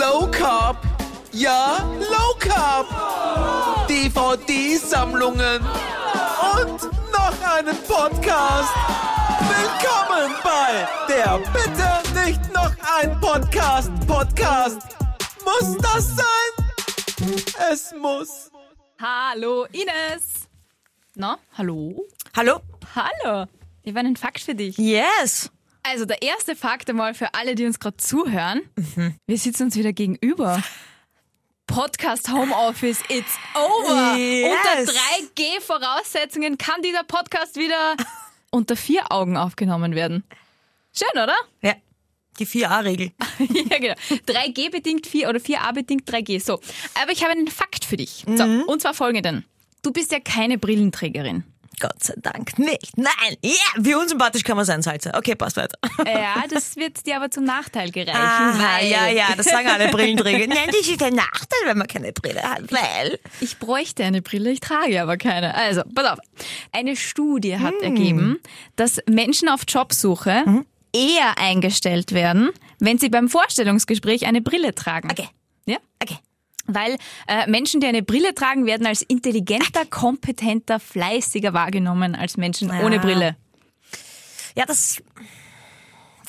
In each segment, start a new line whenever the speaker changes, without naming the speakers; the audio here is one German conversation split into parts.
Low Carb. Ja, Low Carb. DVD-Sammlungen. Und noch einen Podcast. Willkommen bei der Bitte nicht noch ein Podcast. Podcast. Muss das sein? Es muss.
Hallo Ines. Na, hallo?
Hallo?
Hallo. Ich habe einen Fakt für dich.
Yes.
Also der erste Fakt einmal für alle, die uns gerade zuhören. Wir sitzen uns wieder gegenüber. Podcast Homeoffice, it's over.
Yes.
Unter 3G-Voraussetzungen kann dieser Podcast wieder unter vier Augen aufgenommen werden. Schön, oder?
Ja. Die 4a-Regel.
ja, genau. 3G bedingt 4 oder 4a bedingt 3G. So. Aber ich habe einen Fakt für dich. So, und zwar folgenden. Du bist ja keine Brillenträgerin.
Gott sei Dank nicht. Nein. Ja, wie unsympathisch kann man sein, Salze. Okay, passt weiter.
Ja, das wird dir aber zum Nachteil gereichen.
Aha, ja, ja, das sagen alle Brillenträger. Nein, das ist ein Nachteil, wenn man keine Brille hat, weil...
Ich bräuchte eine Brille, ich trage aber keine. Also, pass auf. Eine Studie hat ergeben, dass Menschen auf Jobsuche eher eingestellt werden, wenn sie beim Vorstellungsgespräch eine Brille tragen.
Okay.
Ja?
Okay.
Weil äh, Menschen, die eine Brille tragen, werden als intelligenter, kompetenter, fleißiger wahrgenommen als Menschen
Ja.
ohne Brille.
Ja, das...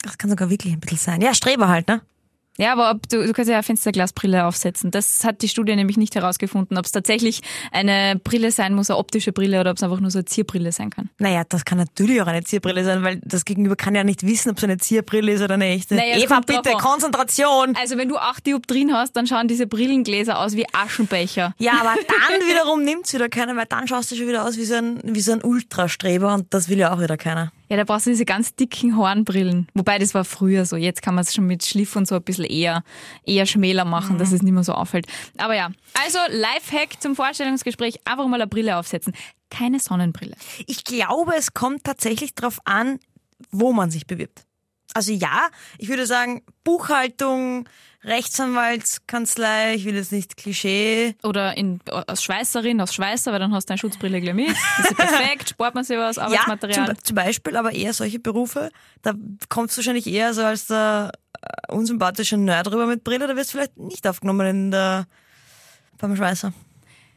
Das kann sogar wirklich ein bisschen sein. Ja, Streber halt, ne?
Ja, aber ob du, du kannst ja eine Fensterglasbrille aufsetzen. Das hat die Studie nämlich nicht herausgefunden, ob es tatsächlich eine Brille sein muss, eine optische Brille oder ob es einfach nur so eine Zierbrille sein kann.
Naja, das kann natürlich auch eine Zierbrille sein, weil das Gegenüber kann ja nicht wissen, ob es eine Zierbrille ist oder eine echte.
Naja,
Eva, bitte. Konzentration!
Also wenn du acht Dioptrien hast, dann schauen diese Brillengläser aus wie Aschenbecher.
Ja, aber dann wiederum nimmt's wieder keiner, weil dann schaust du schon wieder aus wie so ein, wie so ein Ultrastreber und das will ja auch wieder keiner.
Ja, da brauchst du diese ganz dicken Hornbrillen. Wobei das war früher so. Jetzt kann man es schon mit Schliff und so ein bisschen eher, eher schmäler machen, dass es nicht mehr so auffällt. Aber ja, also Lifehack zum Vorstellungsgespräch, einfach mal eine Brille aufsetzen. Keine Sonnenbrille.
Ich glaube, es kommt tatsächlich drauf an, wo man sich bewirbt. Also ja, ich würde sagen, Buchhaltung, Rechtsanwaltskanzlei, ich will jetzt nicht Klischee.
Oder in, als Schweißerin, aus Schweißer, weil dann hast du eine Schutzbrille gleich mit. Das ist perfekt, spart man sich was,
Ja,
Arbeitsmaterial.
zum, zum Beispiel, aber eher solche Berufe, da kommst du wahrscheinlich eher so als der äh, unsympathische Nerd rüber mit Brille, da wirst du vielleicht nicht aufgenommen in der, beim Schweißer.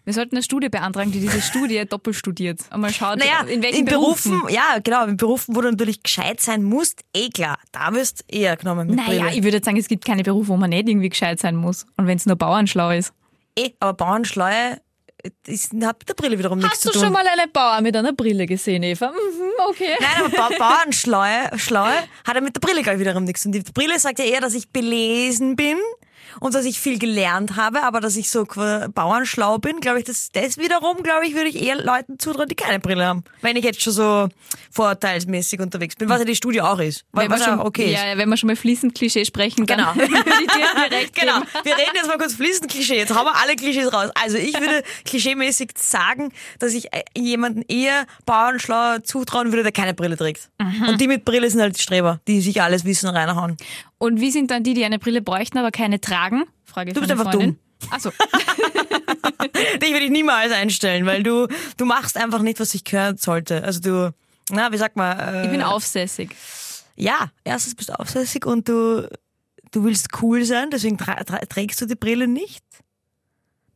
Wir sollten eine Studie beantragen, die diese Studie doppelt studiert. Und mal schaut,
Naja,
in welchen
Berufen, ja, genau, in Berufen, wo du natürlich gescheit sein musst, eh klar, da wirst du eher genommen mit
Naja,
Brille.
ich würde jetzt sagen, es gibt keine Berufe, wo man nicht irgendwie gescheit sein muss. Und wenn es nur Bauernschlau ist.
Eh, aber Bauernschleue ist, hat mit der Brille wiederum nichts
Hast
zu
du
tun.
schon mal eine Bauer mit einer Brille gesehen, Eva? Mhm, okay.
Nein, aber ba Bauernschleue Schleue hat ja mit der Brille gleich wiederum nichts. Und die Brille sagt ja eher, dass ich belesen bin und dass ich viel gelernt habe, aber dass ich so bauernschlau bin, glaube ich, das, das wiederum, glaube ich, würde ich eher Leuten zutrauen, die keine Brille haben. Wenn ich jetzt schon so vorurteilsmäßig unterwegs bin, was ja die Studie auch ist.
Wenn
was
wir, schon,
ja okay
ja, wenn wir schon mal fließend Klischee sprechen, dann
Genau.
würde ich dir direkt
Genau.
geben.
Wir reden jetzt mal kurz fließend Klischee. Jetzt haben wir alle Klischees raus. Also ich würde klischeemäßig sagen, dass ich äh, jemanden eher bauernschlau zutrauen würde, der keine Brille trägt.
Mhm.
Und die mit Brille sind halt die Streber, die sich alles wissen reinhauen.
Und wie sind dann die, die eine Brille bräuchten, aber keine tragen? Frage
Du bist einfach
Freundin. Achso.
Dich würde ich niemals einstellen, weil du, du machst einfach nicht, was ich gehört sollte. Also du, na, wie sagt man? Äh,
Ich bin aufsässig.
Ja, erstens bist du aufsässig und du, du willst cool sein, deswegen tra trägst du die Brille nicht.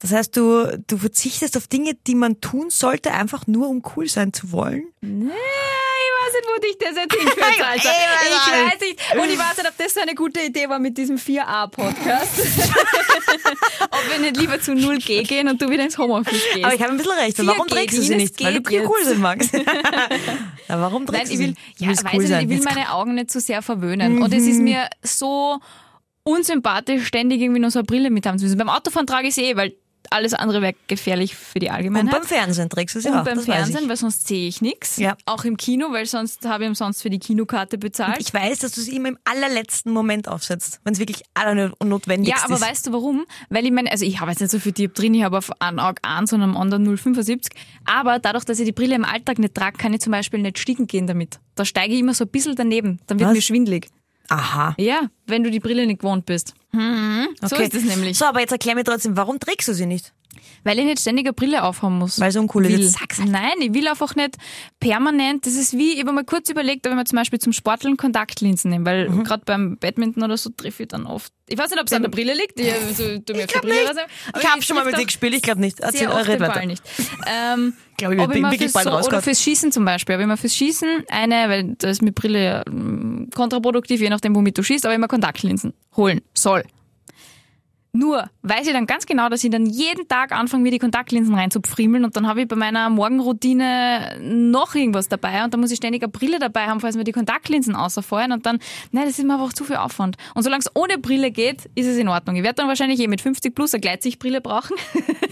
Das heißt, du, du verzichtest auf Dinge, die man tun sollte, einfach nur um cool sein zu wollen.
Nee, ich weiß nicht, wo dich das jetzt hinführt, Alter. Ich
nicht.
weiß nicht. Und ich weiß nicht, ob das so eine gute Idee war mit diesem 4a-Podcast. ob wir nicht lieber zu 0G gehen und du wieder ins Homeoffice gehst.
Aber ich habe ein bisschen recht. Warum
4G,
trägst du sie nicht? Weil du cool sein magst. ja, warum trägst du
will,
sie? Du
ja, weiß
cool
nicht, ich will meine Augen nicht zu sehr verwöhnen. Und es ist mir so unsympathisch, ständig irgendwie noch so eine Brille mit haben zu müssen. Beim Autofahren trage ich sie eh, weil alles andere wäre gefährlich für die
Und
Allgemeinheit.
beim Fernsehen trägst du sie
Und
auch.
beim
das weiß
Fernsehen, weil sonst sehe ich nichts.
Ja.
Auch im Kino, weil sonst habe ich umsonst für die Kinokarte bezahlt.
Ich weiß, dass du sie immer im allerletzten Moment aufsetzt, wenn es wirklich allernotwendigst
ja, aber
ist.
weißt du warum? Weil ich meine, also ich habe jetzt nicht so viel Dioptrien, ich habe auf einem Auge 1 und am anderen 0,75. Aber dadurch, dass ich die Brille im Alltag nicht trage, kann ich zum Beispiel nicht stiegen gehen damit. Da steige ich immer so ein bisschen daneben. Dann wird
Was?
mir schwindlig.
Aha.
Ja, wenn du die Brille nicht gewohnt bist. Mhm. So
Okay.
ist es nämlich.
So, aber jetzt erklär mir trotzdem, warum trägst du sie nicht?
Weil ich nicht ständig eine Brille aufhaben muss.
Weil es uncool ist.
will.
Sag's halt.
Nein, ich will einfach nicht permanent. Das ist wie, ich habe mal kurz überlegt, ob ich mir zum Beispiel zum Sporteln Kontaktlinsen nehme, weil
Mhm.
gerade beim Badminton oder so treffe ich dann oft. Ich weiß nicht, ob es an der Brille liegt. Ich, also, tu mir
Ich nicht.
aber
Ich habe
ich
schon mal mit dir gespielt, ich glaube nicht. Erzähl,
den Ball
weiter.
nicht. Ähm,
glaub, ich
ob
bin
ich
wirklich
fürs,
bald
so, oder fürs Schießen zum Beispiel. Habe ich fürs Schießen eine, weil da ist mit Brille mm, kontraproduktiv, je nachdem, womit du schießt, aber immer Kontaktlinsen holen soll. Nur weiß ich dann ganz genau, dass ich dann jeden Tag anfange, mir die Kontaktlinsen reinzupfriemeln und dann habe ich bei meiner Morgenroutine noch irgendwas dabei und dann muss ich ständig eine Brille dabei haben, falls mir die Kontaktlinsen außerfallen und dann, nein, das ist mir einfach zu viel Aufwand. Und solange es ohne Brille geht, ist es in Ordnung. Ich werde dann wahrscheinlich eh mit 50 plus eine Gleitsichtbrille brauchen,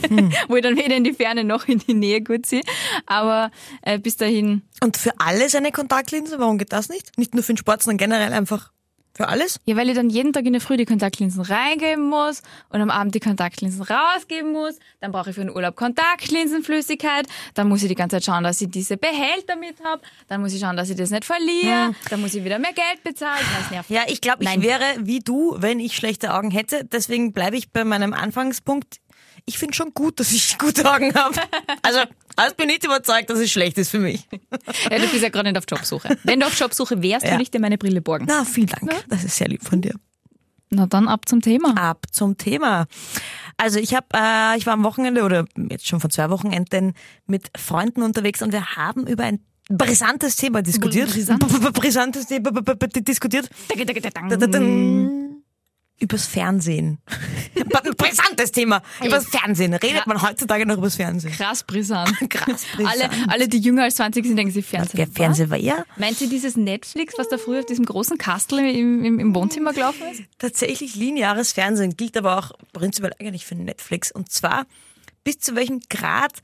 wo ich dann weder in die Ferne noch in die Nähe gut sehe. Aber äh, bis dahin,
Und für alles eine Kontaktlinse? Warum geht das nicht? Nicht nur für den Sport, sondern generell einfach für alles?
ja, weil ich dann jeden Tag in der Früh die Kontaktlinsen reingeben muss und am Abend die Kontaktlinsen rausgeben muss. Dann brauche ich für den Urlaub Kontaktlinsenflüssigkeit. Dann muss ich die ganze Zeit schauen, dass ich diese Behälter mit habe. Dann muss ich schauen, dass ich das nicht verliere. Dann muss ich wieder mehr Geld bezahlen. Das nervt.
Ja, ich glaube, ich
Nein.
wäre wie du, wenn ich schlechte Augen hätte. Deswegen bleibe ich bei meinem Anfangspunkt. Ich finde schon gut, dass ich gute Augen habe. Also, als bin ich nicht überzeugt, dass es schlecht ist für mich.
Ja, du bist ja gerade nicht auf Jobsuche. Wenn du auf Jobsuche wärst,
Ja.
würde ich dir meine Brille borgen.
Na, vielen Dank. Das ist sehr lieb von dir.
Na dann ab zum Thema.
Ab zum Thema. Also ich habe, äh, ich war am Wochenende oder jetzt schon vor zwei Wochenenden mit Freunden unterwegs und wir haben über ein brisantes Thema diskutiert.
Brisant?
Brisantes Thema diskutiert. Übers Fernsehen. Ein brisantes Thema. Übers Fernsehen. Redet man heutzutage noch übers Fernsehen?
Krass brisant.
Krass brisant.
Alle, alle, die jünger als 20 sind, denken sie Fernsehen.
Der Fernseher war ja
Meint sie dieses Netflix, was da früher auf diesem großen Kastel im, im, im Wohnzimmer gelaufen ist?
tatsächlich lineares Fernsehen, gilt aber auch prinzipiell eigentlich für Netflix. Und zwar, bis zu welchem Grad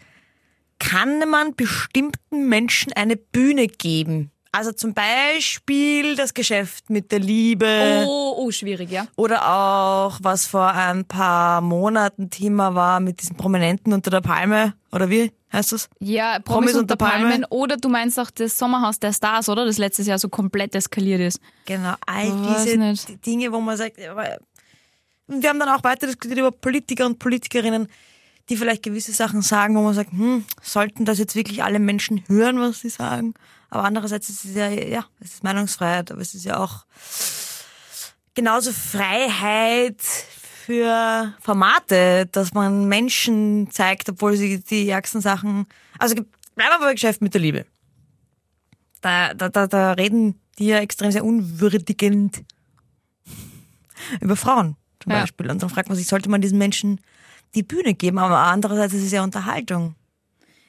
kann man bestimmten Menschen eine Bühne geben? Also zum Beispiel das Geschäft mit der Liebe
Oh, oh, schwierig, ja.
oder auch, was vor ein paar Monaten Thema war mit diesen Prominenten unter der Palme. Oder wie heißt das?
Ja, Promis,
Promis
unter
unter Palmen.
Palmen. Oder du meinst auch das Sommerhaus der Stars, oder? Das letztes Jahr so komplett eskaliert ist.
Genau, all
Weiß
diese Dinge, wo man sagt, wir haben dann auch weiter diskutiert über Politiker und Politikerinnen, die vielleicht gewisse Sachen sagen, wo man sagt, hm, sollten das jetzt wirklich alle Menschen hören, was sie sagen? Aber andererseits ist es ja, ja, es ist Meinungsfreiheit, aber es ist ja auch genauso Freiheit für Formate, dass man Menschen zeigt, obwohl sie die ärgsten Sachen, also bleiben wir bei Geschäft mit der Liebe da, da, da, da reden die ja extrem sehr unwürdigend über Frauen zum
Ja.
Beispiel. Und dann fragt man sich, sollte man diesen Menschen die Bühne geben? Aber andererseits ist es ja Unterhaltung.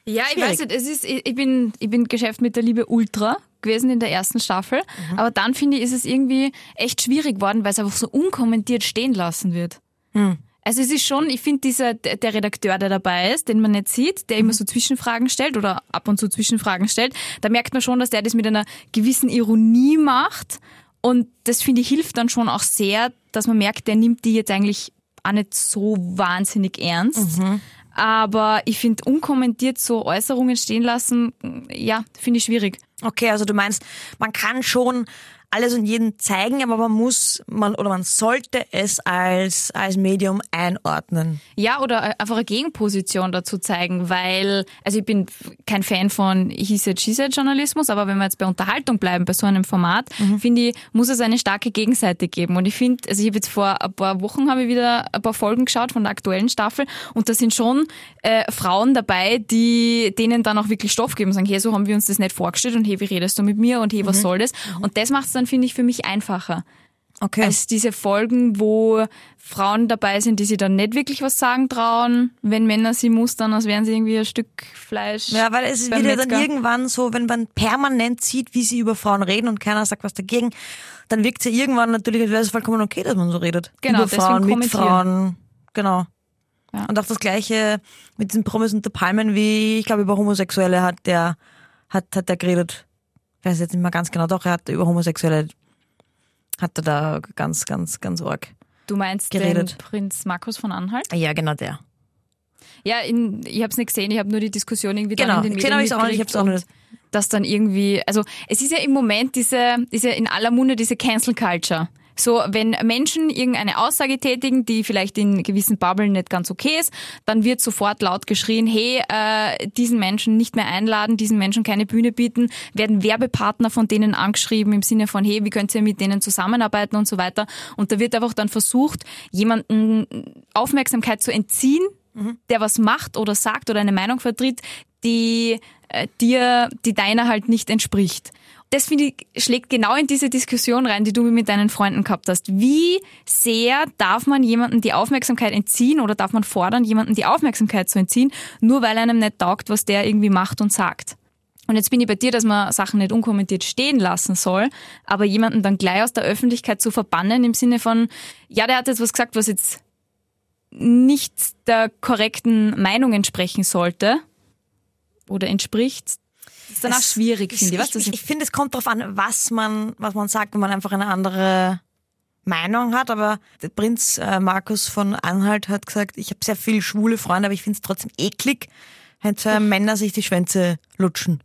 Ja, ich
Schwierig.
weiß nicht, es ist, ich ich bin, ich bin Geschäft mit der Liebe Ultra gewesen in der ersten Staffel.
Mhm.
Aber dann finde ich, ist es irgendwie echt schwierig worden, weil es einfach so unkommentiert stehen lassen wird.
Hm.
Also es ist schon, ich finde dieser, der der Redakteur, der dabei ist, den man nicht sieht, der immer
Mhm.
so Zwischenfragen stellt oder ab und zu Zwischenfragen stellt, da merkt man schon, dass der das mit einer gewissen Ironie macht. Und das finde ich hilft dann schon auch sehr, dass man merkt, der nimmt die jetzt eigentlich auch nicht so wahnsinnig ernst.
Mhm.
Aber ich finde, unkommentiert so Äußerungen stehen lassen, ja, finde ich schwierig.
Okay, also du meinst, man kann schon alles und jeden zeigen, aber man muss, man, oder man sollte es als, als Medium einordnen.
Ja, oder einfach eine Gegenposition dazu zeigen, weil, also ich bin kein Fan von He said, She said Journalismus, aber wenn wir jetzt bei Unterhaltung bleiben, bei so einem Format, finde ich, muss es eine starke Gegenseite geben. Und ich finde, also ich habe jetzt vor ein paar Wochen habe ich wieder ein paar Folgen geschaut von der aktuellen Staffel und da sind schon äh, Frauen dabei, die denen dann auch wirklich Stoff geben, sagen, hey, so haben wir uns das nicht vorgestellt und hey, wie redest du mit mir und hey, was soll das? Und das macht es dann, finde ich, für mich einfacher
Okay.
als diese Folgen, wo Frauen dabei sind, die sich dann nicht wirklich was sagen trauen, wenn Männer sie mustern, als wären sie irgendwie ein Stück Fleisch.
Ja, weil es wird ja dann irgendwann so, wenn man permanent sieht, wie sie über Frauen reden und keiner sagt was dagegen, dann wirkt es ja irgendwann natürlich, als wäre es vollkommen okay, dass man so redet.
Genau,
über Frauen, mit. Frauen. Genau.
Ja.
Und auch das Gleiche mit diesen Promis unter Palmen, wie ich glaube über Homosexuelle hat der hat hat der geredet. Ich weiß jetzt nicht mehr ganz genau, doch er hat über Homosexuelle hat er da ganz ganz ganz arg.
Du meinst
geredet.
den Prinz Markus von Anhalt?
Ja, genau der.
Ja, in, ich habe es nicht gesehen, ich habe nur die Diskussion irgendwie
Genau,
dann in den
gesehen
Medien
habe ich es auch nicht.
Dass dann irgendwie, also es ist ja im Moment diese, diese in aller Munde diese Cancel Culture. So, wenn Menschen irgendeine Aussage tätigen, die vielleicht in gewissen Bubblen nicht ganz okay ist, dann wird sofort laut geschrien, hey, äh, diesen Menschen nicht mehr einladen, diesen Menschen keine Bühne bieten, werden Werbepartner von denen angeschrieben im Sinne von, hey, wie könnt ihr mit denen zusammenarbeiten und so weiter. Und da wird einfach dann versucht, jemanden Aufmerksamkeit zu entziehen, der was macht oder sagt oder eine Meinung vertritt, die äh, dir, die deiner halt nicht entspricht. Das finde ich, schlägt genau in diese Diskussion rein, die du mit deinen Freunden gehabt hast. Wie sehr darf man jemandem die Aufmerksamkeit entziehen oder darf man fordern, jemandem die Aufmerksamkeit zu entziehen, nur weil einem nicht taugt, was der irgendwie macht und sagt? Und jetzt bin ich bei dir, dass man Sachen nicht unkommentiert stehen lassen soll, aber jemanden dann gleich aus der Öffentlichkeit zu verbannen im Sinne von, ja, der hat jetzt was gesagt, was jetzt nicht der korrekten Meinung entsprechen sollte oder entspricht, ist dann auch
Es-
schwierig, finde ich. Du,
ich, ich, ich finde, es kommt darauf an, was man, was man sagt, wenn man einfach eine andere Meinung hat. Aber der Prinz äh, Markus von Anhalt hat gesagt, ich habe sehr viele schwule Freunde, aber ich finde es trotzdem eklig, wenn zwei Männer sich die Schwänze lutschen.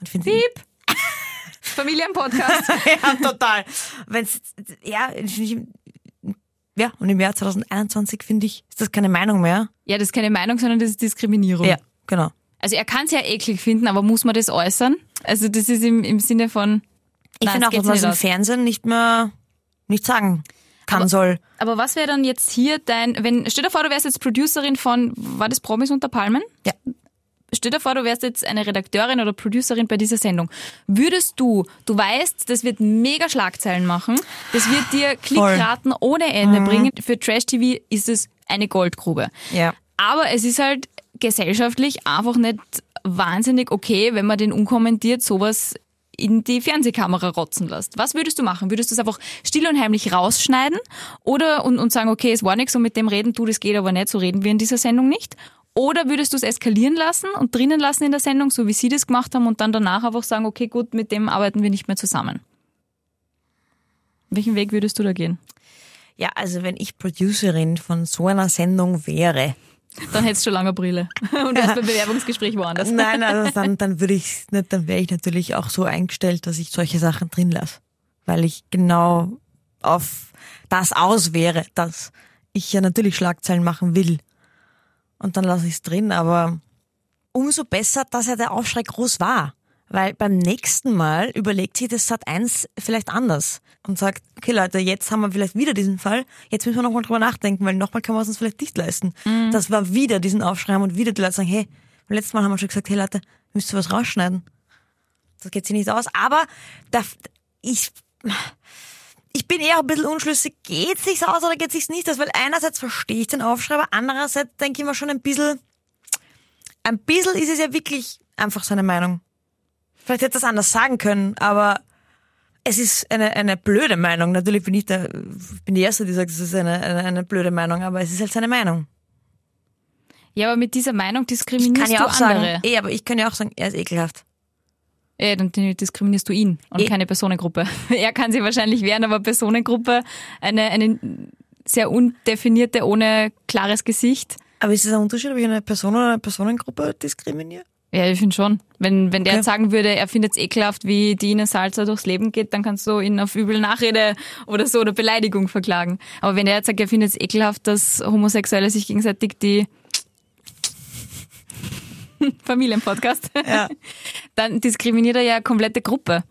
Und finde!
Familienpodcast.
ja, total. Wenn's, ja, ja, und im Jahr 2021 finde ich, ist das keine Meinung mehr.
ja, das ist keine Meinung, sondern das ist Diskriminierung.
Ja, genau.
Also er kann es ja eklig finden, aber muss man das äußern? Also das ist im, im Sinne von.
Ich finde auch, dass man es im. Fernsehen nicht mehr nicht sagen kann soll.
Aber was wäre dann jetzt hier dein, wenn, stell dir vor, du wärst jetzt Producerin von, war das Promis unter Palmen?
Ja.
Stell dir vor, du wärst jetzt eine Redakteurin oder Producerin bei dieser Sendung. Würdest du, du weißt, das wird mega Schlagzeilen machen, das wird dir Klickraten ohne Ende
Mhm.
bringen. Für Trash-TV ist es eine Goldgrube.
Ja.
Aber es ist halt gesellschaftlich einfach nicht wahnsinnig okay, wenn man den unkommentiert sowas in die Fernsehkamera rotzen lässt. Was würdest du machen? Würdest du es einfach still und heimlich rausschneiden oder und, und sagen, okay, es war nichts und mit dem reden, du, das geht aber nicht, so reden wir in dieser Sendung nicht? Oder würdest du es eskalieren lassen und drinnen lassen in der Sendung, so wie sie das gemacht haben und dann danach einfach sagen, okay, gut, mit dem arbeiten wir nicht mehr zusammen? Welchen Weg würdest du da gehen?
Ja, also wenn ich Producerin von so einer Sendung wäre,
Dann hättest du schon lange Brille und wärst beim Bewerbungsgespräch woanders.
nein, also dann, dann würde ich nicht, dann wäre ich natürlich auch so eingestellt, dass ich solche Sachen drin lasse. Weil ich genau auf das aus wäre, dass ich ja natürlich Schlagzeilen machen will. Und dann lasse ich es drin, aber umso besser, dass ja der Aufschrei groß war. Weil beim nächsten Mal überlegt sich das Sat 1 vielleicht anders und sagt, okay Leute, jetzt haben wir vielleicht wieder diesen Fall, jetzt müssen wir nochmal drüber nachdenken, weil nochmal können wir es uns vielleicht nicht leisten. Das war wieder diesen Aufschrei und wieder die Leute sagen, hey, beim letzten Mal haben wir schon gesagt, hey Leute, müsst ihr was rausschneiden. Das geht sich nicht aus. Aber da, ich, ich bin eher ein bisschen unschlüssig, geht sich's aus oder geht sich's nicht aus? Weil einerseits verstehe ich den Aufschrei, aber andererseits denke ich mir schon ein bisschen, ein bisschen ist es ja wirklich einfach seine Meinung. Vielleicht hätte er das anders sagen können, aber es ist eine, eine blöde Meinung. Natürlich bin ich der, bin die Erste, die sagt, es ist eine, eine, eine blöde Meinung, aber es ist halt seine Meinung.
Ja, aber mit dieser Meinung
Ich
diskriminierst
kann ja
du
auch sagen,
andere.
eh, aber ich kann ja auch sagen, er ist ekelhaft.
Ja, dann diskriminierst du ihn und
Eh.
keine Personengruppe. Er kann sich wahrscheinlich wehren, aber Personengruppe, eine, eine sehr undefinierte, ohne klares Gesicht.
Aber ist es ein Unterschied, ob ich eine Person oder eine Personengruppe diskriminiere?
Ja, ich finde schon. Wenn, wenn der
Okay.
jetzt sagen würde, er findet es ekelhaft, wie Ines Salzer durchs Leben geht, dann kannst du ihn auf übel Nachrede oder so oder Beleidigung verklagen. Aber wenn er jetzt sagt, er findet es ekelhaft, dass Homosexuelle sich gegenseitig die Familienpodcast,
Ja.
dann diskriminiert er ja eine komplette Gruppe.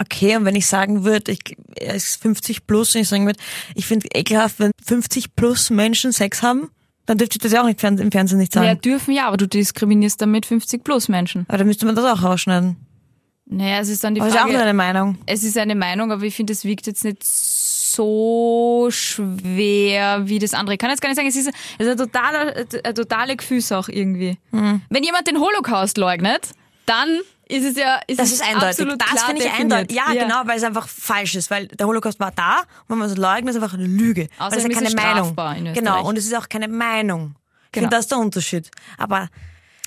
Okay, und wenn ich sagen würde, ich, er ist 50 plus und ich sagen würde, ich finde ekelhaft, wenn 50 plus Menschen Sex haben, dann dürfte ich das ja auch nicht im Fernsehen nicht
Ja,
sagen.
dürfen ja, aber du diskriminierst damit 50 plus Menschen.
Aber dann müsste man das auch rausschneiden.
Naja, es ist dann die
Aber das ist auch nur
Frage,
eine Meinung.
es ist eine Meinung, aber ich finde, es wiegt jetzt nicht so schwer wie das andere. Ich kann jetzt gar nicht sagen, es ist, es ist eine totale, eine totale Gefühlssache irgendwie.
Hm.
Wenn jemand den Holocaust leugnet, dann ist es ja ist
Das
es
ist eindeutig.
absolut
Das finde ich eindeutig. Ja, genau, weil es einfach falsch ist, weil der Holocaust war da und wenn man es leugnet, ist es einfach eine Lüge. weil es
Außerdem
ja keine
ist es
Meinung. Genau, und es ist auch keine Meinung.
Genau.
finde, das ist der Unterschied. Aber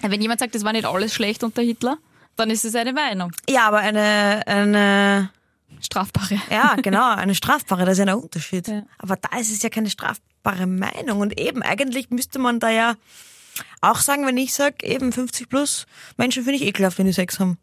Wenn jemand sagt, das war nicht alles schlecht unter Hitler, dann ist es eine Meinung.
ja, aber eine, eine
Strafbare.
Ja, genau, eine strafbare, das ist ja ein Unterschied.
Ja.
Aber da ist es ja keine strafbare Meinung. Und eben, eigentlich müsste man da ja auch sagen, wenn ich sage, eben 50 plus Menschen finde ich ekelhaft, wenn die Sex haben.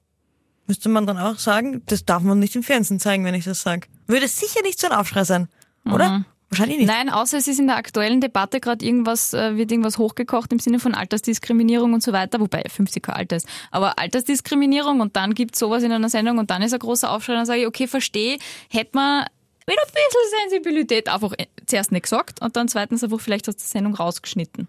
Müsste man dann auch sagen, das darf man nicht im Fernsehen zeigen, wenn ich das sage. Würde sicher nicht so ein Aufschrei sein. oder? Wahrscheinlich nicht.
Nein, außer es ist in der aktuellen Debatte gerade irgendwas, äh, wird irgendwas hochgekocht im Sinne von Altersdiskriminierung und so weiter, wobei 50 kein Alter ist. Aber Altersdiskriminierung und dann gibt sowas in einer Sendung und dann ist ein großer Aufschrei, dann sage ich, okay, verstehe, hätte man mit ein bisschen Sensibilität einfach äh, zuerst nicht gesagt und dann zweitens einfach vielleicht aus der Sendung rausgeschnitten.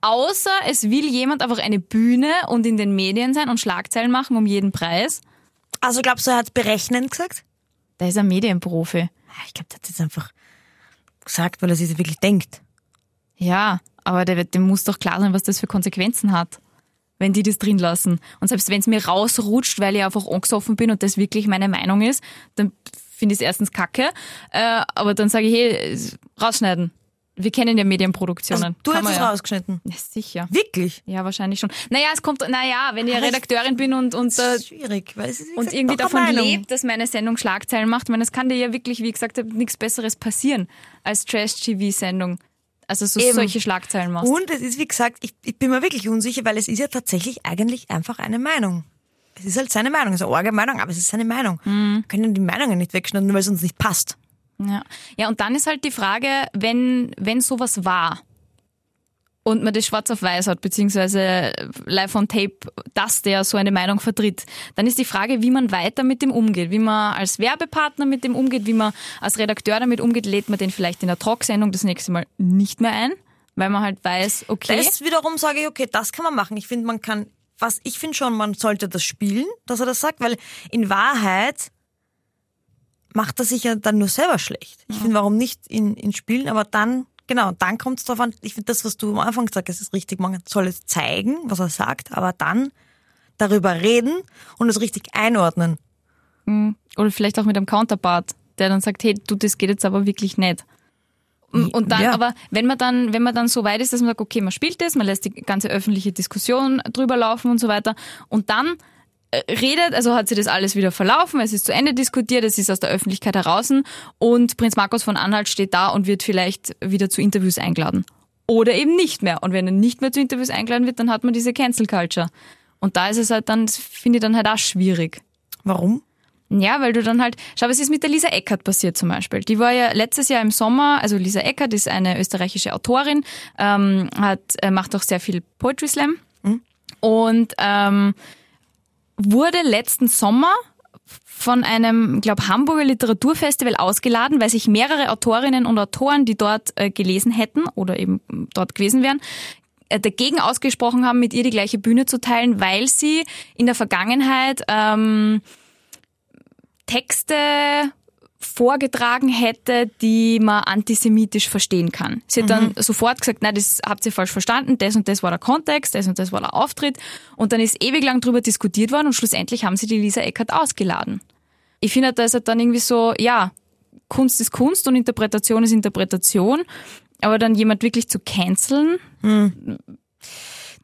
Außer es will jemand einfach eine Bühne und in den Medien sein und Schlagzeilen machen um jeden Preis.
Also glaubst du, er hat berechnend gesagt?
Da ist ein Medienprofi.
Ah, Ich glaube, der hat jetzt einfach gesagt, weil er sich das wirklich denkt.
Ja, aber der, dem muss doch klar sein, was das für Konsequenzen hat, wenn die das drin lassen. Und selbst wenn es mir rausrutscht, weil ich einfach angesoffen bin und das wirklich meine Meinung ist, dann finde ich es erstens kacke. Äh, aber dann sage ich, hey, rausschneiden. Wir kennen ja Medienproduktionen.
Also, du
Kann
hast es
ja.
rausgeschnitten.
Ja, sicher.
Wirklich?
Ja, wahrscheinlich schon. Naja, es kommt, naja, wenn ich
Aber ich-
Redakteurin bin und, und,
Das
äh,
ist schwierig, weil es ist
und irgendwie davon lebt, dass meine Sendung Schlagzeilen macht. Ich meine, es kann dir ja wirklich, wie gesagt, nichts Besseres passieren als Trash-TV-Sendung. Also so
Eben.
solche Schlagzeilen machst.
Und es ist, wie gesagt, ich, ich bin mir wirklich unsicher, weil es ist ja tatsächlich eigentlich einfach eine Meinung. Es ist halt seine Meinung, es ist eine arge Meinung, aber es ist seine Meinung.
Mhm.
Wir können die Meinungen nicht wegschneiden, nur weil es uns nicht passt.
Ja. ja, und dann ist halt die Frage, wenn, wenn sowas war und man das schwarz auf weiß hat, beziehungsweise live on tape, dass der so eine Meinung vertritt, dann ist die Frage, wie man weiter mit dem umgeht, wie man als Werbepartner mit dem umgeht, wie man als Redakteur damit umgeht, lädt man den vielleicht in der Talksendung das nächste Mal nicht mehr ein, weil man halt weiß, okay,
Das wiederum sage ich, okay, das kann man machen. Ich finde, man kann, was ich finde schon, man sollte das spielen, dass er das sagt, weil in Wahrheit macht er sich ja dann nur selber schlecht. Ich finde, warum nicht in, in Spielen, aber dann, genau, dann kommt es darauf an, ich finde das, was du am Anfang gesagt hast, ist richtig, man soll es zeigen, was er sagt, aber dann darüber reden und es richtig einordnen.
oder vielleicht auch mit einem Counterpart, der dann sagt, hey, du, das geht jetzt aber wirklich nicht. Und dann,
Ja.
aber wenn man dann, wenn man dann so weit ist, dass man sagt, okay, man spielt das, man lässt die ganze öffentliche Diskussion drüber laufen und so weiter, und dann redet, also hat sie das alles wieder verlaufen, es ist zu Ende diskutiert, es ist aus der Öffentlichkeit heraus und Prinz Markus von Anhalt steht da und wird vielleicht wieder zu Interviews eingeladen. Oder eben nicht mehr. Und wenn er nicht mehr zu Interviews eingeladen wird, dann hat man diese Cancel Culture. Und da ist es halt dann, finde ich dann halt auch schwierig.
Warum?
Ja, weil du dann halt, schau, was ist mit der Lisa Eckert passiert zum Beispiel? Die war ja letztes Jahr im Sommer, also Lisa Eckert ist eine österreichische Autorin, ähm, hat, äh, macht auch sehr viel Poetry Slam und ähm, wurde letzten Sommer von einem, glaube Hamburger Literaturfestival ausgeladen, weil sich mehrere Autorinnen und Autoren, die dort äh, gelesen hätten oder eben dort gewesen wären, äh, dagegen ausgesprochen haben, mit ihr die gleiche Bühne zu teilen, weil sie in der Vergangenheit ähm, Texte vorgetragen hätte, die man antisemitisch verstehen kann. Sie hat dann sofort gesagt, nein, das habt ihr falsch verstanden, das und das war der Kontext, das und das war der Auftritt. Und dann ist ewig lang drüber diskutiert worden und schlussendlich haben sie die Lisa Eckert ausgeladen. Ich finde, da ist halt dann irgendwie so, ja, Kunst ist Kunst und Interpretation ist Interpretation, aber dann jemand wirklich zu canceln,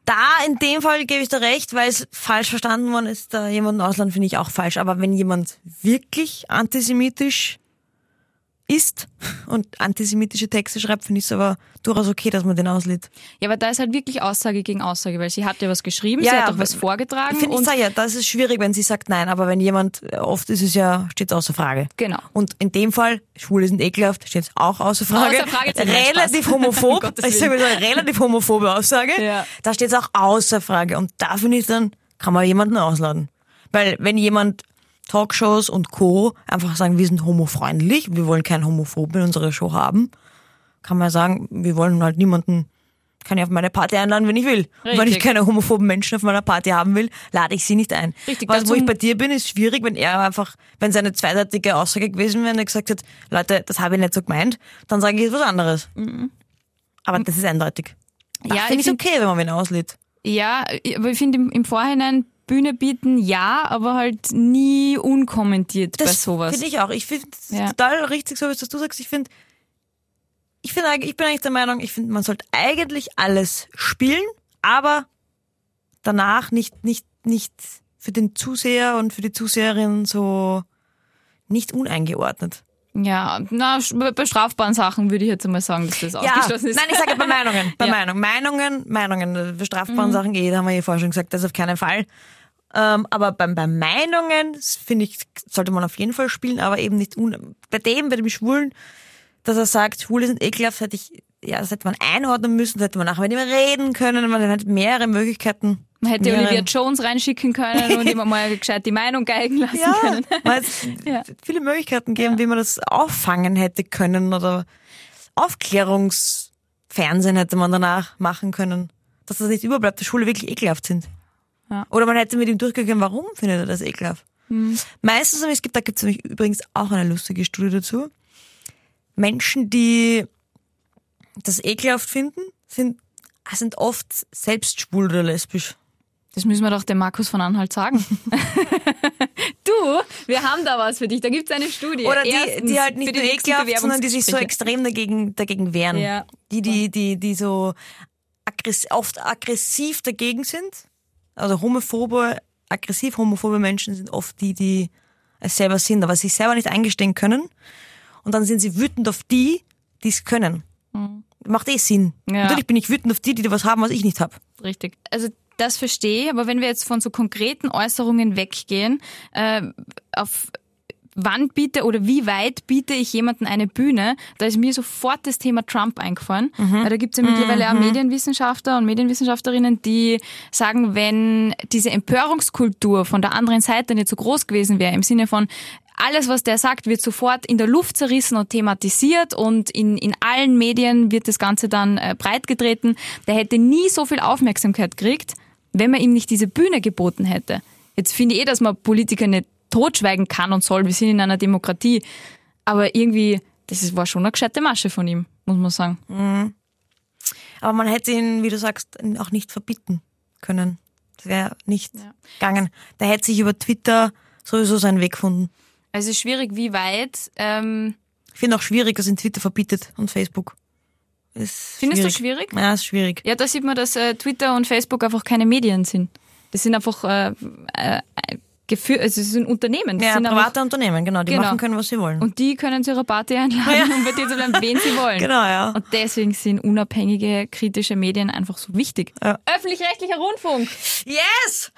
Da, in dem Fall gebe ich dir recht, weil es falsch verstanden worden ist, da jemanden ausladen, finde ich auch falsch. Aber wenn jemand wirklich antisemitisch ist und antisemitische Texte schreibt, finde ich es aber durchaus okay, dass man den auslädt.
ja, aber da ist halt wirklich Aussage gegen Aussage, weil sie hat ja was geschrieben,
Ja,
sie hat auch was vorgetragen
Ich finde, ich ja, das ist schwierig, wenn sie sagt nein, aber wenn jemand, oft ist es ja, steht es außer Frage.
Genau.
Und in dem Fall, Schwule sind ekelhaft, steht es auch außer Frage.
Außer Frage,
relativ homophob. Ich sage mal so, relativ homophobe Aussage.
Ja.
Da steht es auch außer Frage. Und da finde ich dann, kann man jemanden ausladen. Weil wenn jemand Talkshows und Co. einfach sagen, wir sind homofreundlich, wir wollen keinen Homophoben in unserer Show haben, kann man sagen, wir wollen halt niemanden, kann ich auf meine Party einladen, wenn ich will. Und wenn ich
Richtig.
keine homophoben Menschen auf meiner Party haben will, lade ich sie nicht ein.
Richtig,
Was, wo ich bei dir bin, ist schwierig, wenn er einfach, wenn seine zweideutige Aussage gewesen wäre und er gesagt hat, Leute, das habe ich nicht so gemeint, dann sage ich jetzt was anderes. Aber das ist eindeutig. Da
Ja,
finde
ich
okay, wenn man wen auslädt.
Ja, aber ich finde im, im Vorhinein Bühne bieten ja, aber halt nie unkommentiert bei
Das
sowas.
finde ich auch. Ich finde es
Ja.
total richtig, so wie du sagst. Ich finde, ich eigentlich- ich bin eigentlich der Meinung, ich finde, man sollte eigentlich alles spielen, aber danach nicht, nicht, nicht für den Zuseher und für die Zuseherin so nicht uneingeordnet.
Ja, na, bei strafbaren Sachen würde ich jetzt einmal sagen, dass das ausgeschlossen ist.
nein, ich sage bei Meinungen. Bei
Ja.
Meinung. Meinungen, Meinungen. Bei strafbaren Sachen eh, da haben wir eh vorher schon gesagt, das auf keinen Fall. Ähm, aber beim, bei Meinungen, finde ich, sollte man auf jeden Fall spielen, aber eben nicht un bei dem, bei dem Schwulen, dass er sagt, Schwule sind ekelhaft, hätte ich, ja, das hätte man einordnen müssen, das hätte man nachher mit ihm reden können, man hätte mehrere Möglichkeiten.
Man hätte
mehrere.
Olivia Jones reinschicken können und ihm mal gescheit die Meinung geigen lassen
Ja,
können.
weil es
Ja.
viele Möglichkeiten geben, wie man das auffangen hätte können oder Aufklärungsfernsehen hätte man danach machen können, dass das nicht überbleibt, dass Schwule wirklich ekelhaft sind.
Ja.
Oder man hätte mit ihm durchgegangen, warum findet er das ekelhaft? Meistens, aber es gibt, da gibt es nämlich übrigens auch eine lustige Studie dazu. Menschen, die das ekelhaft finden, sind, sind oft selbst schwul oder lesbisch.
Das müssen wir doch dem Markus von Anhalt sagen. du, wir haben da was für dich. Da gibt's eine Studie.
Oder die,
Erstens,
die halt nicht nur ekelhaft, sondern die sich so extrem dagegen, dagegen wehren.
Ja.
Die, die, die, die so aggress oft aggressiv dagegen sind. Also homophobe, aggressiv homophobe Menschen sind oft die, die es selber sind, aber sich selber nicht eingestehen können. Und dann sind sie wütend auf die, die es können. Macht eh Sinn.
Mhm. Ja.
Natürlich bin ich wütend auf die, die was haben, was ich nicht habe.
Richtig. Also das verstehe ich, aber wenn wir jetzt von so konkreten Äußerungen weggehen, äh, auf wann biete oder wie weit biete ich jemanden eine Bühne, da ist mir sofort das Thema Trump eingefallen. Weil da gibt es ja mittlerweile auch Medienwissenschaftler und Medienwissenschaftlerinnen, die sagen, wenn diese Empörungskultur von der anderen Seite nicht so groß gewesen wäre, im Sinne von alles, was der sagt, wird sofort in der Luft zerrissen und thematisiert und in, in allen Medien wird das Ganze dann äh, breitgetreten. Der hätte nie so viel Aufmerksamkeit gekriegt, wenn man ihm nicht diese Bühne geboten hätte. Jetzt finde ich eh, dass man Politiker nicht totschweigen kann und soll. Wir sind in einer Demokratie. Aber irgendwie, das ist- war schon eine gescheite Masche von ihm, muss man sagen.
Aber man hätte ihn, wie du sagst, auch nicht verbieten können. Das wäre nicht gegangen. Der hätte sich über Twitter sowieso seinen Weg gefunden.
Also es ist schwierig, wie weit. Ähm,
Ich finde auch schwierig, dass ihn Twitter verbietet und Facebook. Ist
Findest du schwierig?
Ja, ist schwierig.
ja, da sieht man, dass äh, Twitter und Facebook einfach keine Medien sind. Das sind einfach äh, äh, Gefühl, also es sind Unternehmen. Das
Ja,
sind einfach,
private Unternehmen, genau, die
Genau.
machen können, was sie wollen.
und die können zu ihrer Party einladen, um bei dir zu bleiben, wen sie wollen.
genau, ja.
Und deswegen sind unabhängige, kritische Medien einfach so wichtig.
Ja.
Öffentlich-rechtlicher Rundfunk.
Yes!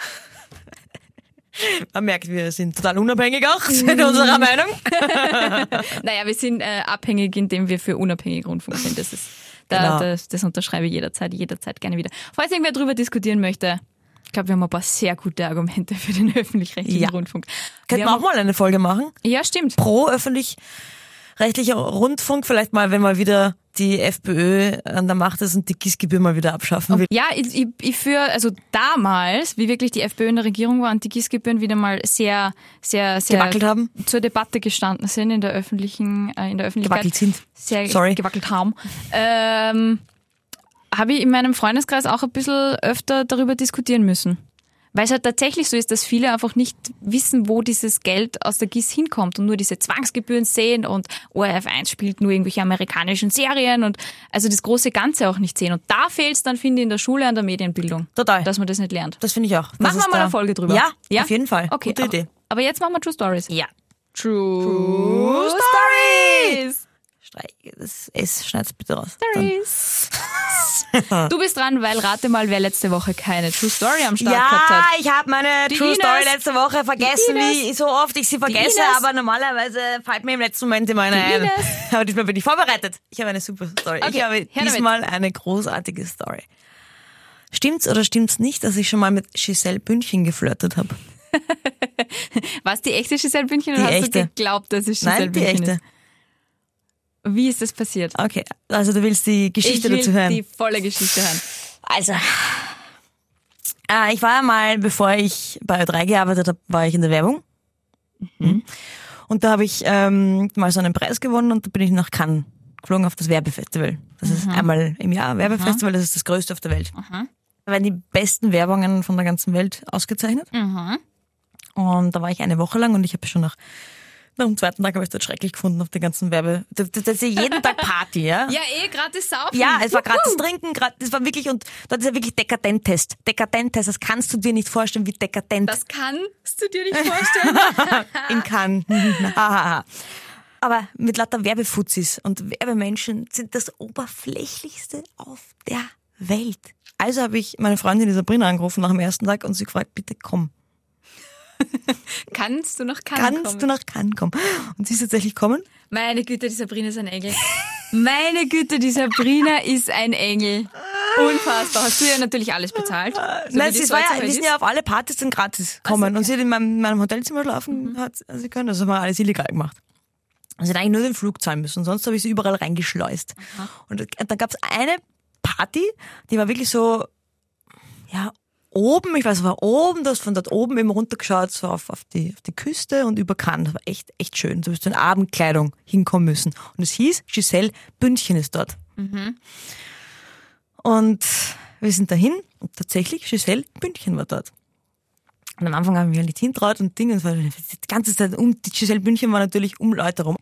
Man merkt, wir sind total unabhängig auch in unserer Meinung.
Naja, wir sind äh, abhängig, indem wir für unabhängig Rundfunk sind. Das ist, da,
Genau.
das, das unterschreibe ich jederzeit, jederzeit gerne wieder. Falls irgendwer darüber diskutieren möchte, ich glaube, wir haben ein paar sehr gute Argumente für den öffentlich-rechtlichen
Ja.
Rundfunk.
Könnten wir auch mal eine Folge machen?
Ja, stimmt.
Pro öffentlich-rechtlicher Rundfunk, vielleicht mal, wenn mal wieder die FPÖ an der Macht ist und die GIS-Gebühr mal wieder abschaffen will.
Ja, ich, ich, ich für, also damals, wie wirklich die FPÖ in der Regierung war und die Gießgebühren wieder mal sehr, sehr, sehr
Gewackelt haben?
zur Debatte gestanden sind in der öffentlichen, äh, in der Öffentlichkeit.
Gewackelt sind.
Sehr
Sorry.
gewackelt haben. Ähm, habe ich in meinem Freundeskreis auch ein bisschen öfter darüber diskutieren müssen. Weil es halt tatsächlich so ist, dass viele einfach nicht wissen, wo dieses Geld aus der GIS hinkommt und nur diese Zwangsgebühren sehen und ORF1 spielt nur irgendwelche amerikanischen Serien und also das große Ganze auch nicht sehen. Und da fehlt es dann, finde ich, in der Schule an der Medienbildung.
Total.
Dass man das nicht lernt.
Das finde ich auch. Das
Machen wir mal eine Folge drüber.
Ja, auf jeden Fall.
Okay,
Gute
aber,
Idee.
Aber jetzt machen wir True Stories.
Ja.
True,
Stories. Streich, das S schneid's bitte raus.
Stories. du bist dran, weil rate mal, wer letzte Woche keine True Story am Start gehabt
Ja,
hat.
ich habe meine
Die
True
Ines.
Story letzte Woche vergessen,
Die
wie so oft ich sie vergesse, aber normalerweise fällt mir im letzten Moment immer eine
Die
ein.
Ines.
Aber diesmal bin ich vorbereitet. Ich habe eine super Story.
Okay,
ich habe
her damit.
diesmal eine großartige Story. Stimmt's oder stimmt's nicht, dass ich schon mal mit Giselle Bündchen geflirtet habe?
War es die echte Giselle Bündchen
Die
oder hast
echte.
du geglaubt, dass es Giselle
Nein, die
Bündchen
echte.
ist? Wie ist das passiert?
Okay, also du willst die Geschichte
ich will
dazu hören.
die volle Geschichte hören.
Also, äh, ich war ja mal, bevor ich bei Ö3 gearbeitet habe, war ich in der Werbung. Mhm. Und da habe ich ähm, mal so einen Preis gewonnen und da bin ich nach Cannes geflogen auf das Werbefestival. Das ist einmal im Jahr Werbefestival, das ist das größte auf der Welt. Da werden die besten Werbungen von der ganzen Welt ausgezeichnet. Und da war ich eine Woche lang und ich habe schon nach, nach dem zweiten Tag habe ich dort schrecklich gefunden auf den ganzen Werbe. Das, das ist ja jeden Tag Party, ja?
Ja, eh, gratis saufen.
Ja, es war gratis trinken, grad, das war wirklich, und dort ist ja wirklich Dekadent-Test. Dekadent-Test, das kannst du dir nicht vorstellen, wie dekadent
Das kannst du dir nicht vorstellen.
in Cannes. Aber mit lauter Werbefuzis und Werbemenschen sind das oberflächlichste auf der Welt. Also habe ich meine Freundin Sabrina angerufen nach dem ersten Tag und sie gefragt, bitte komm,
Kannst du noch kann
Kannst
kommen?
du nach Cannes kommen? Und sie ist tatsächlich kommen.
Meine Güte, die Sabrina ist ein Engel. Meine Güte, die Sabrina ist ein Engel. Unfassbar. Hast du ja natürlich alles bezahlt. So
Nein, sie war ja, wir sind ja auf alle Partys dann gratis kommen. Und sie hat in meinem, in meinem Hotelzimmer schlafen
Mhm.
hat sie können. Das haben wir alles illegal gemacht. Also sie hat eigentlich nur den Flug zahlen müssen. Sonst habe ich sie überall reingeschleust. Und da gab es eine Party, die war wirklich so, ja, oben, ich weiß, war oben, du hast von dort oben eben runtergeschaut, so auf, auf, die, auf die Küste und über Cannes. Das war echt, echt schön. Du bist in Abendkleidung hinkommen müssen. Und es hieß, Giselle Bündchen ist dort. Und wir sind dahin und tatsächlich, Giselle Bündchen war dort. Und am Anfang haben wir nicht hintraut und Dinge, und war die ganze Zeit um, die Giselle Bündchen war natürlich um Leute rum.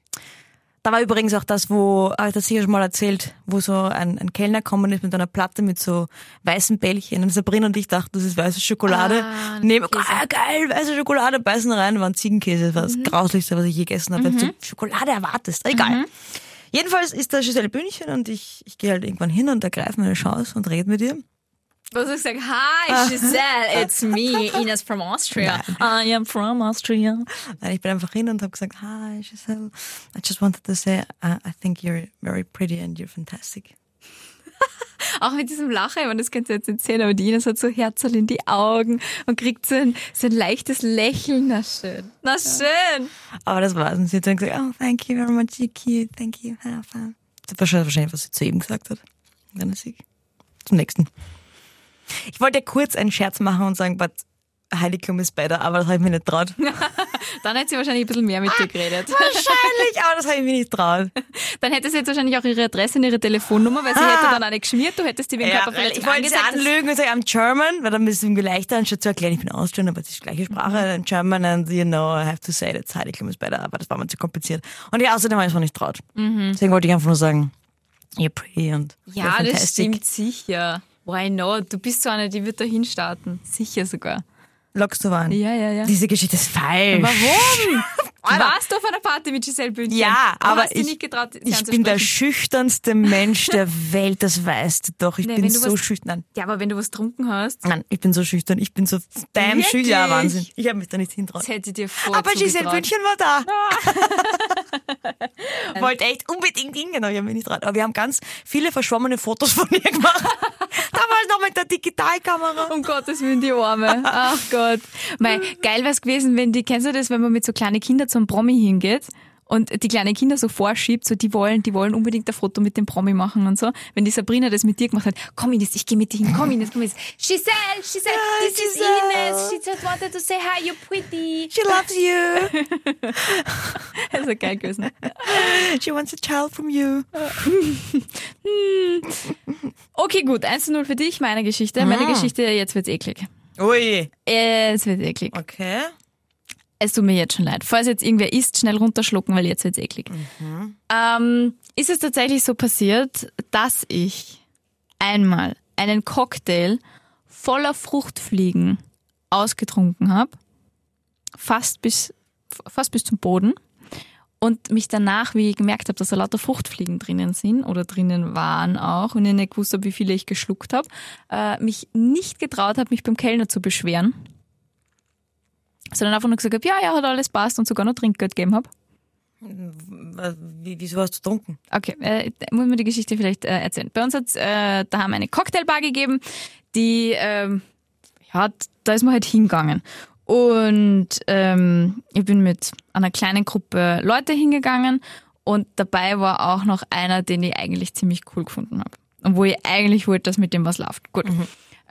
Da war übrigens auch das, wo, habe ich das sicher schon mal erzählt, wo so ein, ein Kellner gekommen ist mit einer Platte mit so weißen Bällchen und Sabrina und ich dachten, das ist weiße Schokolade.
Ah, Käse.
ah, geil, weiße Schokolade, beißen rein, war ein Ziegenkäse, das war das Grauslichste, was ich je gegessen habe. Wenn du Schokolade erwartest, egal. Jedenfalls ist da Giselle Bündchen und ich, ich gehe halt irgendwann hin und ergreife meine Chance und rede mit ihr.
Was du gesagt? Hi, Giselle, it's me, Ines from Austria. I am from Austria.
Nein, ich bin einfach hin und habe gesagt, hi Giselle, I just wanted to say, uh, I think you're very pretty and you're fantastic.
Auch mit diesem Lachen, ich meine, das könnt ihr jetzt nicht sehen, aber die Ines hat so Herzl in die Augen und kriegt so ein, so ein leichtes Lächeln. Na schön. Na schön.
Aber das war's. Und sie hat dann gesagt, oh, thank you very much, you're cute, thank you, have fun. Das war schon wahrscheinlich, was sie zu ihm gesagt hat. Dann ist sie zum nächsten. Ich wollte kurz einen Scherz machen und sagen, but Heiligtum ist better, aber das habe ich mir nicht traut.
Dann hätte sie wahrscheinlich ein bisschen mehr mit dir geredet.
Wahrscheinlich, aber das habe ich mir nicht traut.
Dann hätte sie jetzt wahrscheinlich auch ihre Adresse und ihre Telefonnummer, weil sie hätte dann eine geschmiert, du hättest die wegen
Ja,
Körperverletzung
ich wollte sie anlügen und sagen, I'm German, weil dann ist es irgendwie leichter, anstatt zu erklären, ich bin Austrian, aber es ist die gleiche Sprache, I'm German and you know, I have to say that Heiligtum ist better, aber das war mir zu kompliziert. Und ja, außerdem habe ich es nicht traut. Deswegen wollte ich einfach nur sagen, you're pretty und
Ja, das stimmt sicher. Why not? Du bist so eine, die wird da hinstarten. Sicher sogar.
Lockst du an?
Ja, ja, ja.
Diese Geschichte ist falsch.
Warum?
Alter.
Warst du auf einer Party mit Giselle Bündchen?
Ja,
aber
aber ich,
nicht getraut,
ich bin der schüchternste Mensch der Welt, das weißt du doch. Ich
Nee,
bin so
was-
schüchtern.
Ja, aber wenn du was getrunken hast,
Nein, ich bin so schüchtern. Ich bin so damn
Wirklich?
schüchtern. Ja, Wahnsinn. Ich habe mich da nicht hintraut.
das hätte ich dir voll
Aber Giselle. Bündchen war da. Wollte echt unbedingt hingehen, aber ich habe mich nicht traut. Aber wir haben ganz viele verschwommene Fotos von ihr gemacht. Damals noch mit der Digitalkamera.
Um Gottes Willen, die Arme. Ach Gott. Mei, geil wäre es gewesen, wenn die, kennst du das, wenn man mit so kleinen Kindern zum Promi hingeht und die kleinen Kinder so vorschiebt, so die wollen, die wollen unbedingt ein Foto mit dem Promi machen und so. Wenn die Sabrina das mit dir gemacht hat, komm Ines, ich gehe mit dir hin, komm Ines, komm Ines. Giselle, Giselle,
Ja,
this is. Ines. She just wanted to say hi, you're pretty.
She loves you.
Also geil gewesen.
She wants a child from you.
Okay, gut, 1 zu 0 für dich, meine Geschichte.
Ah.
Meine Geschichte, jetzt wird's eklig.
Ui.
Es wird eklig.
Okay.
Es tut mir jetzt schon leid. Falls jetzt irgendwer isst, schnell runterschlucken, weil jetzt wird's eklig. Ähm, ist es tatsächlich so passiert, dass ich einmal einen Cocktail voller Fruchtfliegen ausgetrunken habe, fast bis, fast bis zum Boden, und mich danach, wie ich gemerkt habe, dass da lauter Fruchtfliegen drinnen sind oder drinnen waren auch und ich nicht gewusst habe, wie viele ich geschluckt habe, äh, mich nicht getraut habe, mich beim Kellner zu beschweren sondern einfach nur gesagt habe, ja, ja, hat alles passt und sogar noch Trinkgeld gegeben habe.
Wie, wieso hast du getrunken?
Okay, äh, muss mir die Geschichte vielleicht äh, erzählen. Bei uns hat äh, da haben eine Cocktailbar gegeben, die, ähm, ja, da ist man halt hingegangen. Und ähm, ich bin mit einer kleinen Gruppe Leute hingegangen und dabei war auch noch einer, den ich eigentlich ziemlich cool gefunden habe. Und wo ich eigentlich wollte, dass mit dem was läuft. Gut.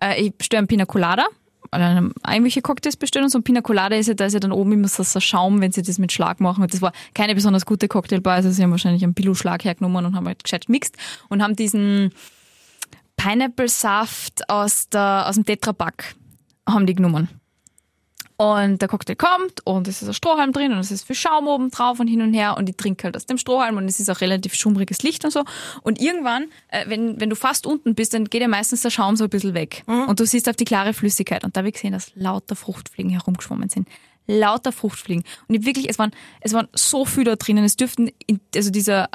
Äh, ich bestelle einen Pina Colada irgendwelche Cocktails bestellen und so ein Pina Colada ist ja, da ist ja dann oben immer so so Schaum, wenn sie das mit Schlag machen. Und das war keine besonders gute Cocktailbar, also sie haben wahrscheinlich einen Billo-Schlag hergenommen und haben halt gescheit gemixt und haben diesen Pineapple-Saft aus, aus dem Tetrapack haben die genommen. Und der Cocktail kommt und es ist ein Strohhalm drin und es ist viel Schaum oben drauf und hin und her und ich trinke halt aus dem Strohhalm und es ist auch relativ schummriges Licht und so. Und irgendwann, äh, wenn, wenn du fast unten bist, dann geht ja meistens der Schaum so ein bisschen weg. Und du siehst auf die klare Flüssigkeit. Und da habe ich gesehen, dass lauter Fruchtfliegen herumgeschwommen sind. Lauter Fruchtfliegen. Und ich wirklich, es waren, es waren so viele da drinnen. Es dürften, also dieser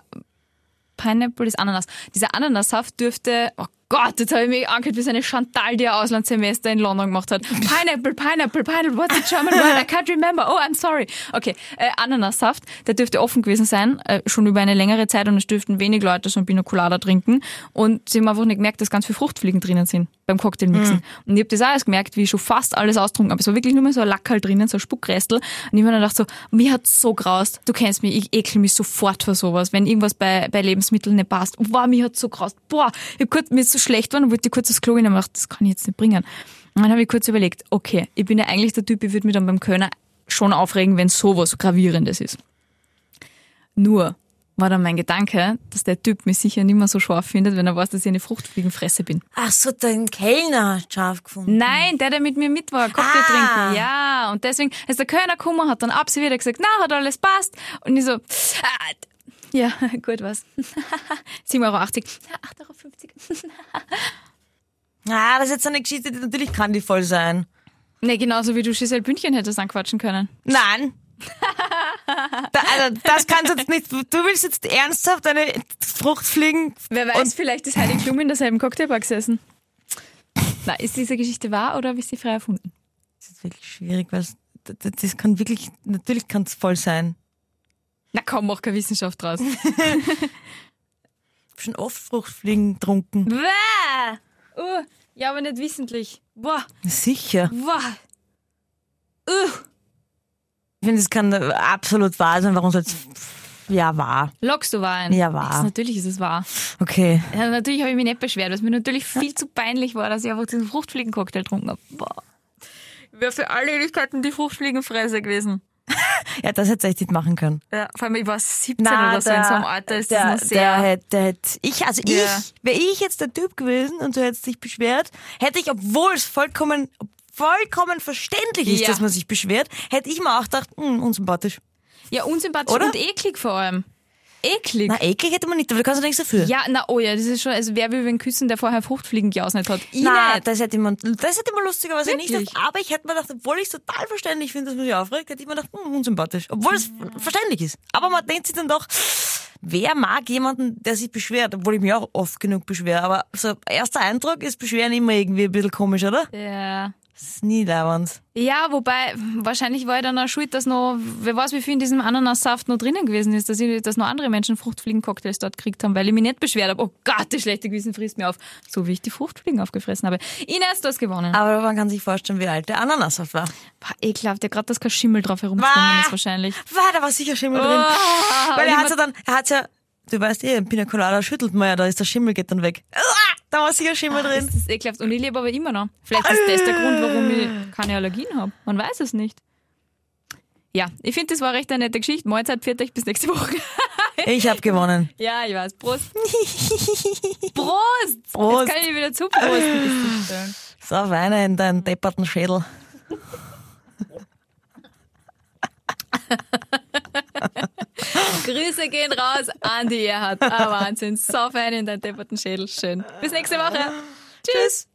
Pineapple ist Ananas. Dieser Ananassaft dürfte, oh Gott, jetzt habe ich mich angehört wie so eine Chantal, die ein Auslandssemester in London gemacht hat. Pineapple, Pineapple, Pineapple, what's the German word? I can't remember. Oh, I'm sorry. Okay, äh, Ananassaft, der dürfte offen gewesen sein, äh, schon über eine längere Zeit und es dürften wenig Leute so ein Pina Colada trinken und sie haben einfach nicht gemerkt, dass ganz viele Fruchtfliegen drinnen sind beim Cocktailmixen. Und ich habe das auch erst gemerkt, wie ich schon fast alles austrunken habe. Es war wirklich nur mehr so ein Lackerl drinnen, so ein Spuckrestel. Und ich habe mir dann gedacht so, mir hat's so graust. Du kennst mich, ich ekel mich sofort vor sowas, wenn irgendwas bei, bei Lebensmitteln nicht passt. Wow, mir hat's so graust. Boah, ich hab kurz, mir ist so schlecht geworden und wollte kurz das Klo gehen hab gedacht, das kann ich jetzt nicht bringen. Und dann habe ich kurz überlegt, okay, ich bin ja eigentlich der Typ, ich würde mich dann beim Kölner schon aufregen, wenn sowas gravierendes ist. Nur war dann mein Gedanke, dass der Typ mich sicher nicht mehr so scharf findet, wenn er weiß, dass ich eine Fruchtfliegenfresse bin.
Ach so, dein Kellner scharf gefunden.
Nein, der, der mit mir mit war, Cocktail
Ah.
trinken. Ja, und deswegen, als der Kölner gekommen hat, dann ab sie wieder gesagt, na, hat alles passt. Und ich so, ah, ja, gut, was. 7,80 Euro. 8,50 Euro.
Ah, das ist jetzt eine Geschichte, die natürlich kann die voll sein.
Ne, genauso wie du Giselle Bündchen hättest anquatschen können.
Nein. da, also, das kannst du jetzt nicht. Du willst jetzt ernsthaft eine Fruchtfliegen.
Wer weiß, vielleicht ist Heidi Klum in derselben Cocktailbar gesessen. Na, ist diese Geschichte wahr oder habe ich sie frei erfunden?
Das ist wirklich schwierig, weil das, das kann wirklich, natürlich kann es voll sein.
Na komm, mach keine Wissenschaft draus.
Ich schon oft Fruchtfliegen getrunken.
Bäh! Uh, ja, aber nicht wissentlich. Boah,
Sicher.
boah. Uh.
Ich finde, es kann absolut wahr sein. Warum soll es. Ja, wahr.
Lockst du Wein?
Ja, wahr.
Ist, natürlich ist es wahr.
Okay.
Ja, natürlich habe ich mich nicht beschwert, weil es mir natürlich viel zu peinlich war, dass ich einfach diesen Fruchtfliegencocktail getrunken habe. Boah. Wäre für alle Ewigkeiten die Fruchtfliegenfresse gewesen.
Ja, das hätte ich nicht machen können.
Ja, vor allem, ich war 17 oder so, in so einem Alter ist
der,
das noch
Der
sehr...
hätte, der hätte, ich, also
Ja.
ich, wäre ich jetzt der Typ gewesen und du hättest dich beschwert, hätte ich, obwohl es vollkommen, vollkommen verständlich ist,
Ja.
dass man sich beschwert, hätte ich mir auch gedacht, hm, unsympathisch.
Ja, unsympathisch
Oder?
und eklig vor allem. Eklig.
Na, eklig hätte man nicht, aber du kannst ja nichts dafür.
Ja, na oh ja, das ist schon, also wer will wen küssen, der vorher Fruchtfliegen geausnet hat? Ich
Na,
nicht.
das hätte man, das hätte man lustigerweise nicht gedacht. Aber ich hätte mir gedacht, obwohl ich es total verständlich finde, dass man sich aufregt, hätte ich mir gedacht, hm, unsympathisch. Obwohl es verständlich ist. Aber man denkt sich dann doch, wer mag jemanden, der sich beschwert? Obwohl ich mich auch oft genug beschwere. Aber so erster Eindruck ist Beschweren immer irgendwie ein bisschen komisch, oder?
Ja.
Das ist nie lauernd.
Ja, wobei, wahrscheinlich war ich dann auch schuld, dass noch, wer weiß, wie viel in diesem Ananassaft noch drinnen gewesen ist, dass, ich, dass noch andere Menschen Fruchtfliegen-Cocktails dort gekriegt haben, weil ich mich nicht beschwert habe. Oh Gott, das schlechte Gewissen frisst mir auf. So wie ich die Fruchtfliegen aufgefressen habe. Ines, du hast gewonnen.
Aber man kann sich vorstellen, wie alt der Ananassaft war.
Boah, ekelhaft, der gerade, dass kein Schimmel drauf herumgeschwommen ist wahrscheinlich.
War, da war sicher Schimmel drin.
Oh,
Weil
und
er hat ja dann, er hat ja, du weißt eh, Pina Colada schüttelt man ja, da ist der Schimmel geht dann weg. Da war sicher Schimmel drin.
Das ist ekelhaft. Und ich lebe aber immer noch. Vielleicht ist das der Grund, warum ich keine Allergien habe. Man weiß es nicht. Ja, ich finde, das war recht eine nette Geschichte. Mahlzeit, pfiat euch bis nächste Woche.
Ich habe gewonnen.
ja, ich weiß. Prost. Prost!
Prost.
Jetzt kann ich wieder zuprosten. Das.
So, Weine in deinen depperten Schädel.
Grüße gehen raus an die Erhard. Ah, Wahnsinn. So fein in deinen depperten Schädel. Schön. Bis nächste Woche. Tschüss.